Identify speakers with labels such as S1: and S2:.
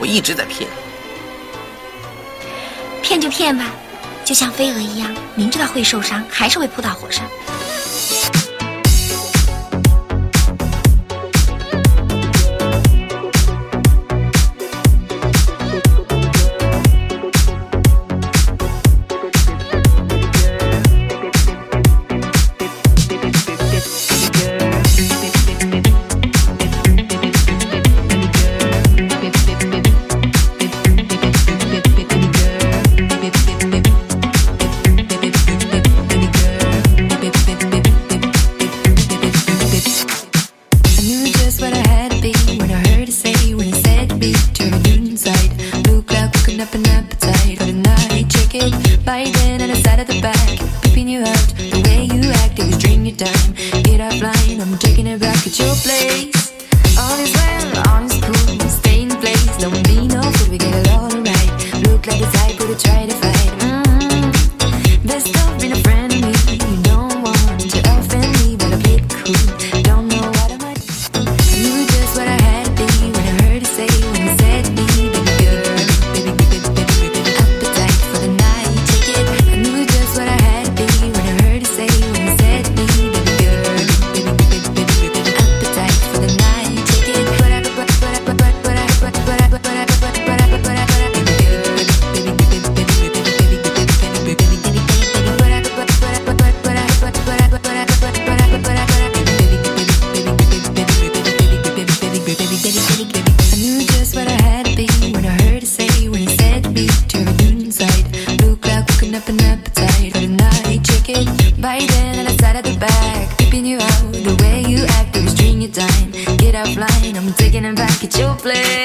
S1: 我一直在骗
S2: 骗就骗吧就像飞蛾一样明知道会受伤还是会扑到火上。
S3: Cooking up an appetite for the night Chicken. Biting on the side of the back. Peeping you out, the way you act It was dream your time, get offline I'm taking it back at your place. All is well, on. By then on the side of the back, keeping you out. The way you act, I'm string your time. Get offline, I'm taking it back at your place.